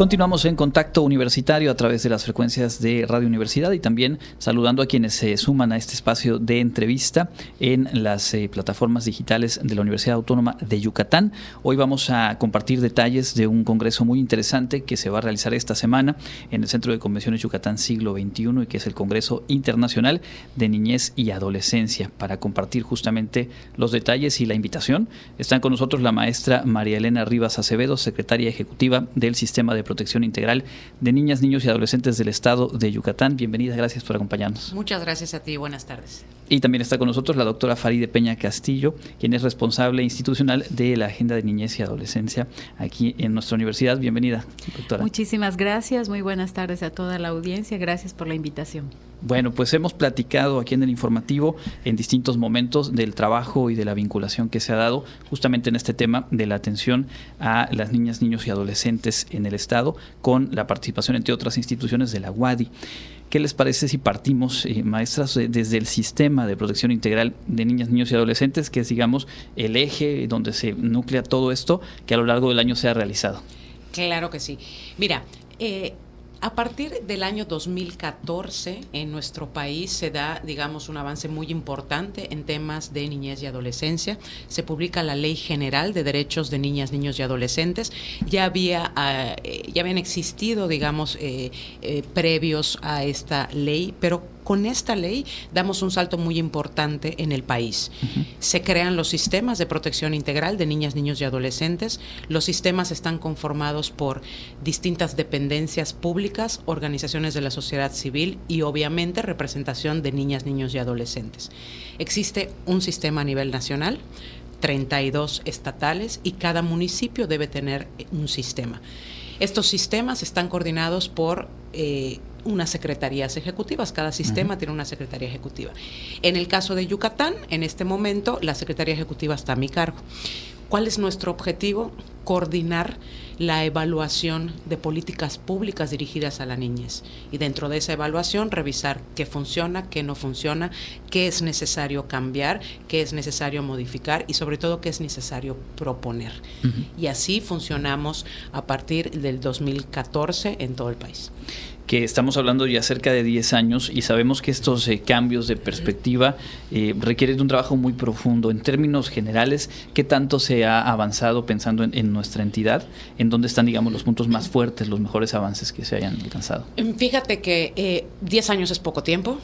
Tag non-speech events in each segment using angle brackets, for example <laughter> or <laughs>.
Continuamos en contacto universitario a través de las frecuencias de Radio Universidad y también saludando a quienes se suman a este espacio de entrevista en las eh, plataformas digitales de la Universidad Autónoma de Yucatán. Hoy vamos a compartir detalles de un congreso muy interesante que se va a realizar esta semana en el Centro de Convenciones Yucatán Siglo XXI y que es el Congreso Internacional de Niñez y Adolescencia. Para compartir justamente los detalles y la invitación, están con nosotros la maestra María Elena Rivas Acevedo, secretaria ejecutiva del Sistema de Protección Integral de Niñas, Niños y Adolescentes del Estado de Yucatán. Bienvenida, gracias por acompañarnos. Muchas gracias a ti, buenas tardes. Y también está con nosotros la doctora Faride Peña Castillo, quien es responsable institucional de la Agenda de Niñez y Adolescencia aquí en nuestra universidad. Bienvenida, doctora. Muchísimas gracias, muy buenas tardes a toda la audiencia, gracias por la invitación. Bueno, pues hemos platicado aquí en el informativo en distintos momentos del trabajo y de la vinculación que se ha dado justamente en este tema de la atención a las niñas, niños y adolescentes en el Estado con la participación, entre otras instituciones, de la UADI. ¿Qué les parece si partimos, eh, maestras, desde el sistema de protección integral de niñas, niños y adolescentes, que es, digamos, el eje donde se nuclea todo esto que a lo largo del año se ha realizado? Claro que sí. Mira, eh, a partir del año 2014 en nuestro país se da, digamos, un avance muy importante en temas de niñez y adolescencia. Se publica la Ley General de Derechos de Niñas, Niños y Adolescentes. Ya había, ah, eh, ya habían existido, digamos, eh, eh, previos a esta ley, pero con esta ley damos un salto muy importante en el país. Se crean los sistemas de protección integral de niñas, niños y adolescentes. Los sistemas están conformados por distintas dependencias públicas, organizaciones de la sociedad civil y obviamente representación de niñas, niños y adolescentes. Existe un sistema a nivel nacional. 32 estatales y cada municipio debe tener un sistema. Estos sistemas están coordinados por eh, unas secretarías ejecutivas. Cada sistema tiene una secretaría ejecutiva. En el caso de Yucatán, en este momento, la secretaría ejecutiva está a mi cargo. ¿Cuál es nuestro objetivo? Coordinar la evaluación de políticas públicas dirigidas a la niñez. Y dentro de esa evaluación, revisar qué funciona, qué no funciona, qué es necesario cambiar, qué es necesario modificar y sobre todo qué es necesario proponer. Y así funcionamos a partir del 2014 en todo el país que estamos hablando ya cerca de 10 años y sabemos que estos eh, cambios de perspectiva eh, requieren de un trabajo muy profundo. En términos generales, ¿qué tanto se ha avanzado pensando en, nuestra entidad? ¿En dónde están, digamos, los puntos más fuertes, los mejores avances que se hayan alcanzado? Em, fíjate que 10 eh, años es poco tiempo,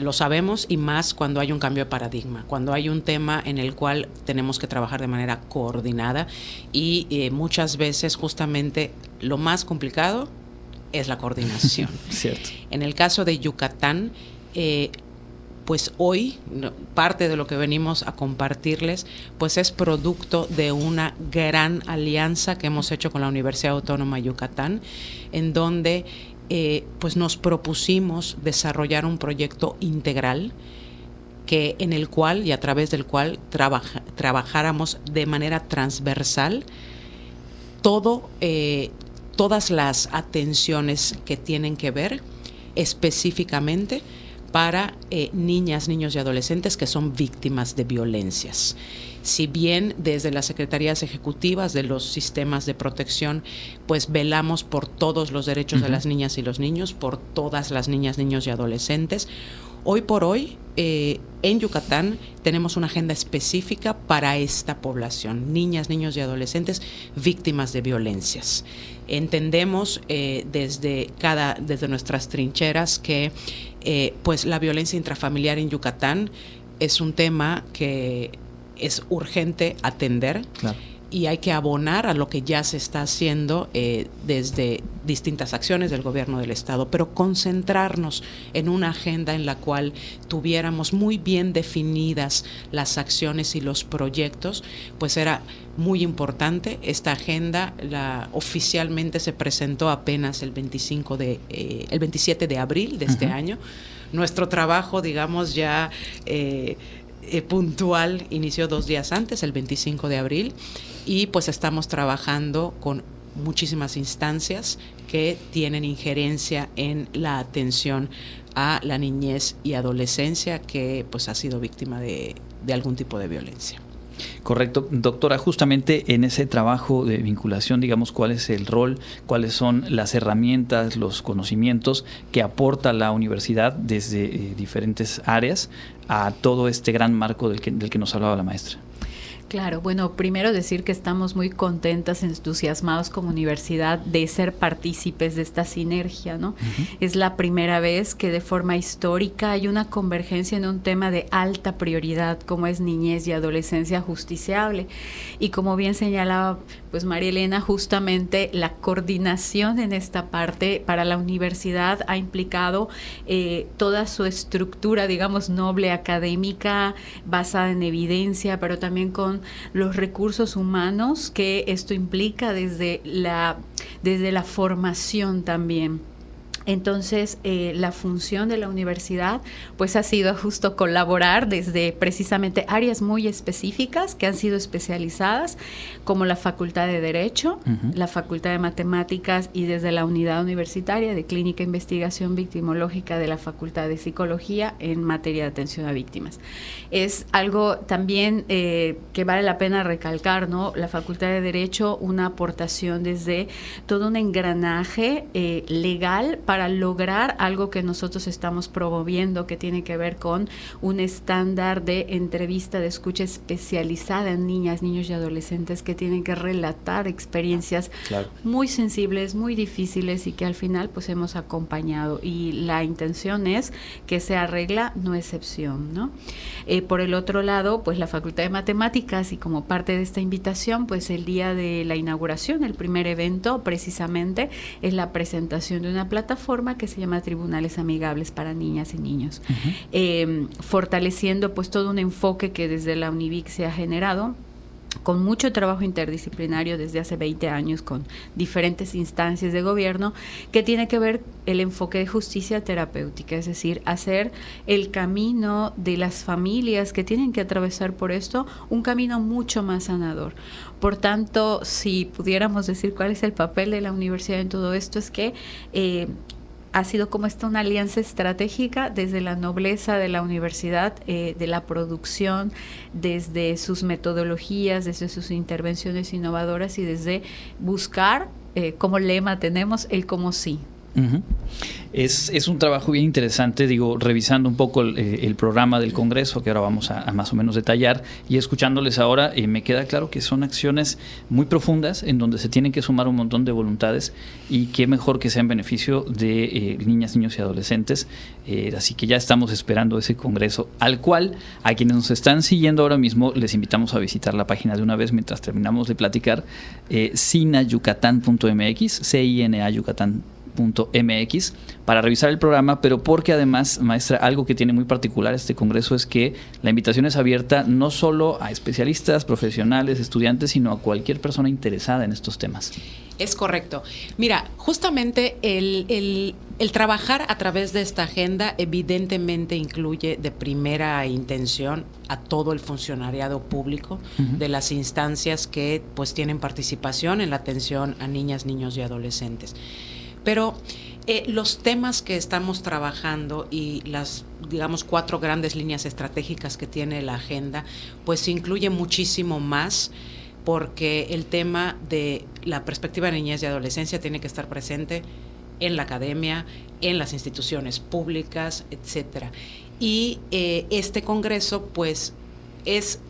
lo sabemos, y más cuando hay un cambio de paradigma, cuando hay un tema en el cual tenemos que trabajar de manera coordinada y muchas veces justamente lo más complicado es la coordinación. <laughs> Cierto. En el caso de Yucatán, eh, pues hoy parte de lo que venimos a compartirles pues es producto de una gran alianza que hemos hecho con la Universidad Autónoma de Yucatán en donde eh, pues nos propusimos desarrollar un proyecto integral que en el cual y a través del cual trabajáramos de manera transversal todo eh, todas las atenciones que tienen que ver específicamente para eh, niñas, niños y adolescentes que son víctimas de violencias. Si bien desde las secretarías ejecutivas de los sistemas de protección, pues velamos por todos los derechos de las niñas y los niños, por todas las niñas, niños y adolescentes, Hoy por hoy, eh, en Yucatán tenemos una agenda específica para esta población, niñas, niños y adolescentes víctimas de violencias. Entendemos eh, desde, cada, desde nuestras trincheras que eh, pues la violencia intrafamiliar en Yucatán es un tema que es urgente atender y hay que abonar a lo que ya se está haciendo eh, desde distintas acciones del gobierno del Estado, pero concentrarnos en una agenda en la cual tuviéramos muy bien definidas las acciones y los proyectos, pues era muy importante. Esta agenda la, oficialmente se presentó apenas el 25 de, eh, el 27 de abril de este año. Nuestro trabajo, digamos, ya eh, eh, puntual inició dos días antes, el 25 de abril, y pues estamos trabajando con muchísimas instancias que tienen injerencia en la atención a la niñez y adolescencia que pues ha sido víctima de, de algún tipo de violencia. Correcto. Doctora, justamente en ese trabajo de vinculación, digamos, cuál es el rol, cuáles son las herramientas, los conocimientos que aporta la universidad desde eh, diferentes áreas a todo este gran marco del que, del que nos hablaba la maestra. Claro, bueno, primero decir que estamos muy contentas, entusiasmados como universidad de ser partícipes de esta sinergia, ¿no? Es la primera vez que de forma histórica hay una convergencia en un tema de alta prioridad como es niñez y adolescencia justiciable. Y como bien señalaba pues María Elena, justamente la coordinación en esta parte para la universidad ha implicado eh, toda su estructura, digamos, noble académica, basada en evidencia, pero también con los recursos humanos que esto implica desde la, desde la formación también. Entonces, eh, la función de la universidad pues ha sido justo colaborar desde precisamente áreas muy específicas que han sido especializadas, como la Facultad de Derecho, la Facultad de Matemáticas y desde la Unidad Universitaria de Clínica e Investigación Victimológica de la Facultad de Psicología en materia de atención a víctimas. Es algo también eh, que vale la pena recalcar, ¿no? La Facultad de Derecho, una aportación desde todo un engranaje eh, legal para para lograr algo que nosotros estamos promoviendo, que tiene que ver con un estándar de entrevista de escucha especializada en niñas, niños y adolescentes que tienen que relatar experiencias muy sensibles, muy difíciles y que al final pues hemos acompañado. Y la intención es que sea regla, no excepción. ¿no? Eh, por el otro lado, pues la Facultad de Matemáticas y como parte de esta invitación, pues el día de la inauguración, el primer evento precisamente es la presentación de una plataforma forma que se llama Tribunales Amigables para Niñas y Niños, em, fortaleciendo pues todo un enfoque que desde la UNIVIC se ha generado con mucho trabajo interdisciplinario desde hace 20 años con diferentes instancias de gobierno que tiene que ver el enfoque de justicia terapéutica, es decir, hacer el camino de las familias que tienen que atravesar por esto un camino mucho más sanador. Por tanto, si pudiéramos decir cuál es el papel de la universidad en todo esto, es que eh, ha sido como esta una alianza estratégica desde la nobleza de la universidad, eh, de la producción, desde sus metodologías, desde sus intervenciones innovadoras y desde buscar, eh, como lema tenemos, el como sí, es, un trabajo bien interesante, digo, revisando un poco el, eh, programa del Congreso, que ahora vamos a, más o menos detallar, y escuchándoles ahora, eh, me queda claro que son acciones muy profundas en donde se tienen que sumar un montón de voluntades y qué mejor que sea en beneficio de eh, niñas, niños y adolescentes. así que ya estamos esperando ese Congreso, al cual a quienes nos están siguiendo ahora mismo les invitamos a visitar la página de una vez mientras terminamos de platicar, sinayucatán.mx, C-I-N-A Yucatán mx para revisar el programa, pero porque además, maestra, algo que tiene muy particular este congreso es que la invitación es abierta no solo a especialistas, profesionales, estudiantes, sino a cualquier persona interesada en estos temas. Es correcto. Mira, justamente el, trabajar a través de esta agenda evidentemente incluye de primera intención a todo el funcionariado público de las instancias que pues tienen participación en la atención a niñas, niños y adolescentes. Pero eh, los temas que estamos trabajando y las, digamos, cuatro grandes líneas estratégicas que tiene la agenda, pues incluye muchísimo más porque el tema de la perspectiva de niñez y adolescencia tiene que estar presente en la academia, en las instituciones públicas, etcétera. Y eh, este congreso, pues, es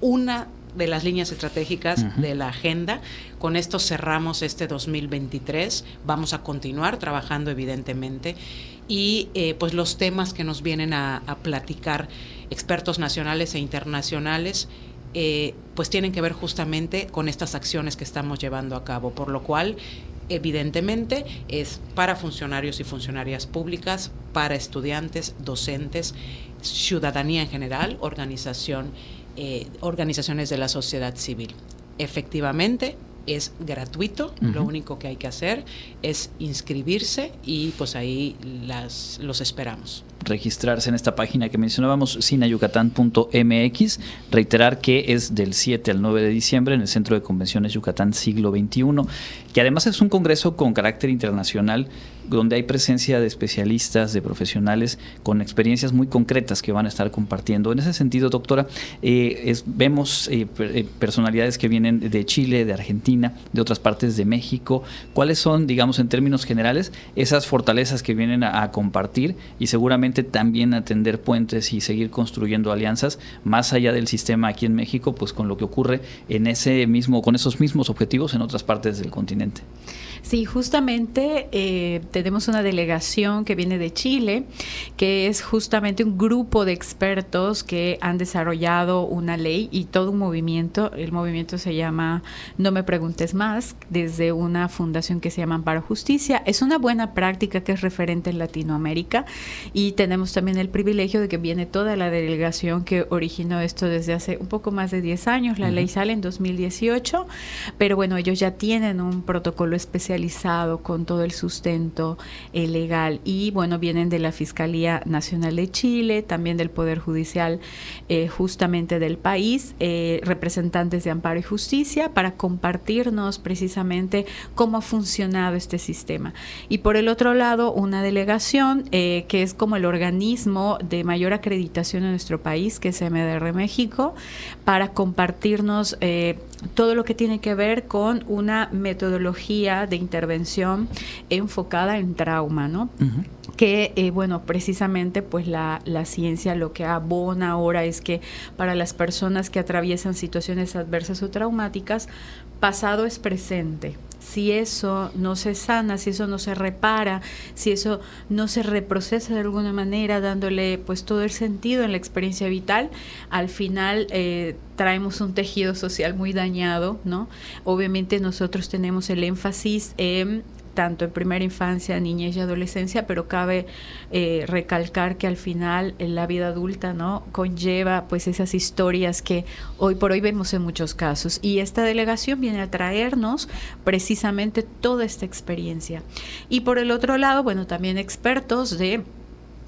una de las líneas estratégicas de la agenda. Con esto cerramos este 2023. Vamos a continuar trabajando, evidentemente. Y eh, pues los temas que nos vienen a, platicar expertos nacionales e internacionales, eh, pues tienen que ver justamente con estas acciones que estamos llevando a cabo. Por lo cual, evidentemente, es para funcionarios y funcionarias públicas, para estudiantes, docentes, ciudadanía en general, organización eh, organizaciones de la sociedad civil. Efectivamente, es gratuito, lo único que hay que hacer es inscribirse y pues ahí las, los esperamos. Registrarse en esta página que mencionábamos, sinayucatán.mx. Reiterar que es del 7 al 9 de diciembre en el Centro de Convenciones Yucatán Siglo XXI, que además es un congreso con carácter internacional donde hay presencia de especialistas, de profesionales con experiencias muy concretas que van a estar compartiendo. En ese sentido, doctora, eh, vemos eh, eh, personalidades que vienen de Chile, de Argentina, de otras partes de México. ¿Cuáles son, digamos, en términos generales, esas fortalezas que vienen a, compartir y seguramente también atender puentes y seguir construyendo alianzas más allá del sistema aquí en México, pues con lo que ocurre en ese mismo, con esos mismos objetivos en otras partes del continente? Sí, justamente eh, tenemos una delegación que viene de Chile, que es justamente un grupo de expertos que han desarrollado una ley y todo un movimiento. El movimiento se llama No me preguntes más, desde una fundación que se llama Amparo Justicia. Es una buena práctica que es referente en Latinoamérica y tenemos también el privilegio de que viene toda la delegación que originó esto desde hace un poco más de 10 años. La ley sale en 2018, pero bueno, ellos ya tienen un protocolo especial con todo el sustento eh, legal y bueno, vienen de la Fiscalía Nacional de Chile, también del Poder Judicial eh, justamente del país, eh, representantes de Amparo y Justicia para compartirnos precisamente cómo ha funcionado este sistema. Y por el otro lado, una delegación que es como el organismo de mayor acreditación en nuestro país, que es MDR México, para compartirnos todo lo que tiene que ver con una metodología de intervención enfocada en trauma, ¿no? que eh, bueno precisamente pues la, la, ciencia lo que abona ahora es que para las personas que atraviesan situaciones adversas o traumáticas pasado es presente si eso no se sana, si eso no se repara, si eso no se reprocesa de alguna manera, dándole pues todo el sentido en la experiencia vital, al final eh, traemos un tejido social muy dañado, ¿no? Obviamente nosotros tenemos el énfasis en tanto en primera infancia, niñez y adolescencia, pero cabe eh, recalcar que al final en la vida adulta no conlleva pues esas historias que hoy por hoy vemos en muchos casos. Y esta delegación viene a traernos precisamente toda esta experiencia. Y por el otro lado bueno también expertos de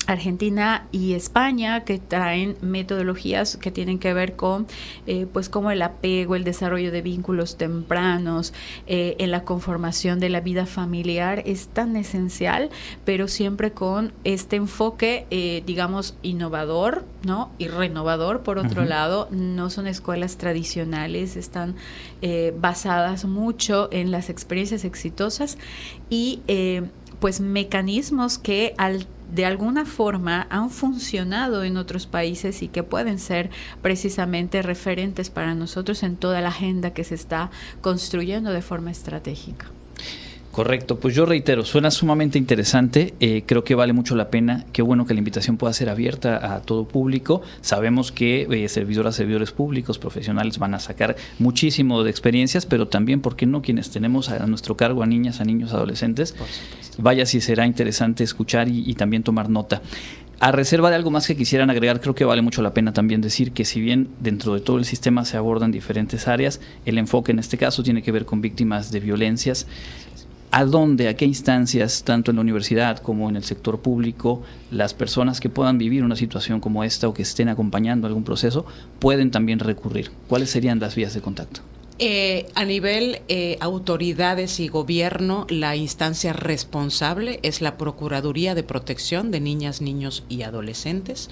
Argentina y España que traen metodologías que tienen que ver con eh, pues como el apego, el desarrollo de vínculos tempranos, eh, en la conformación de la vida familiar es tan esencial, pero siempre con este enfoque, eh, digamos, innovador, ¿no? Y renovador, por otro lado, no son escuelas tradicionales, están basadas mucho en las experiencias exitosas y pues mecanismos que al de alguna forma han funcionado en otros países y que pueden ser precisamente referentes para nosotros en toda la agenda que se está construyendo de forma estratégica. Correcto, pues yo reitero, suena sumamente interesante, eh, creo que vale mucho la pena, qué bueno que la invitación pueda ser abierta a todo público, sabemos que eh, servidoras, servidores públicos, profesionales van a sacar muchísimo de experiencias, pero también, ¿por qué no quienes tenemos a nuestro cargo a niñas, a niños, adolescentes? Vaya si será interesante escuchar y, y también tomar nota. A reserva de algo más que quisieran agregar, creo que vale mucho la pena también decir que si bien dentro de todo el sistema se abordan diferentes áreas, el enfoque en este caso tiene que ver con víctimas de violencias, a dónde, a qué instancias, tanto en la universidad como en el sector público, las personas que puedan vivir una situación como esta o que estén acompañando algún proceso pueden también recurrir. ¿Cuáles serían las vías de contacto? Eh, a nivel eh, autoridades y gobierno, la instancia responsable es la Procuraduría de Protección de Niñas, Niños y Adolescentes.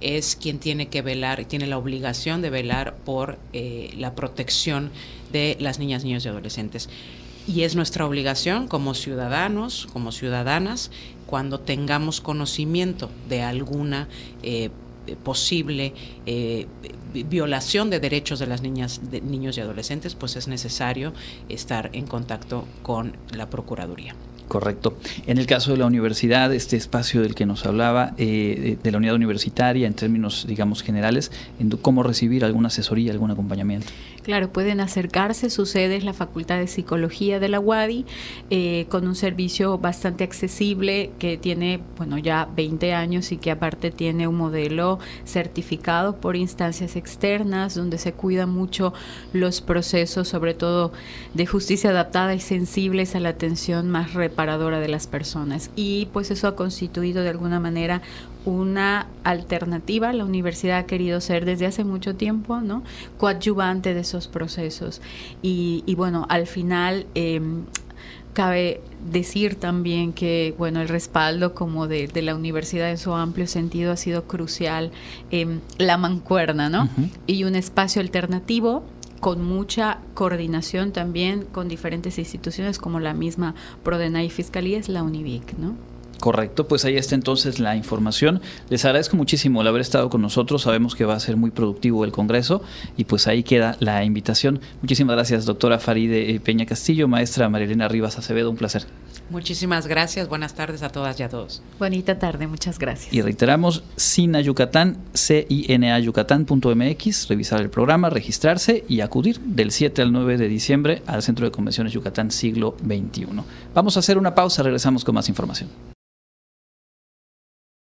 Es quien tiene que velar y tiene la obligación de velar por eh, la protección de las niñas, niños y adolescentes. Y es nuestra obligación como ciudadanos, como ciudadanas, cuando tengamos conocimiento de alguna eh, posible eh, violación de derechos de las niñas, de niños y adolescentes, pues es necesario estar en contacto con la Procuraduría. Correcto. En el caso de la universidad, este espacio del que nos hablaba, eh, de la unidad universitaria, en términos, digamos, generales, en cómo recibir alguna asesoría, algún acompañamiento. Claro, pueden acercarse, su sede es la Facultad de Psicología de la UADI, eh, con un servicio bastante accesible que tiene, bueno, ya 20 años y que aparte tiene un modelo certificado por instancias externas, donde se cuidan mucho los procesos, sobre todo de justicia adaptada y sensibles a la atención más rápida de las personas. Y pues eso ha constituido de alguna manera una alternativa. La universidad ha querido ser desde hace mucho tiempo, ¿no? Coadyuvante de esos procesos. Y, bueno, al final em, cabe decir también que bueno el respaldo como de, la universidad en su amplio sentido ha sido crucial en la mancuerna no y un espacio alternativo con mucha coordinación también con diferentes instituciones como la misma Prodena y Fiscalía es la Univic, ¿no? Correcto, pues ahí está entonces la información. Les agradezco muchísimo el haber estado con nosotros. Sabemos que va a ser muy productivo el Congreso y pues ahí queda la invitación. Muchísimas gracias, doctora Faride Peña Castillo, maestra Marilena Rivas Acevedo, un placer. Muchísimas gracias, buenas tardes a todas y a todos. Bonita tarde, muchas gracias. Y reiteramos, CINA Yucatán, Yucatán.mx, revisar el programa, registrarse y acudir del 7 al 9 de diciembre al Centro de Convenciones Yucatán siglo XXI. Vamos a hacer una pausa, regresamos con más información.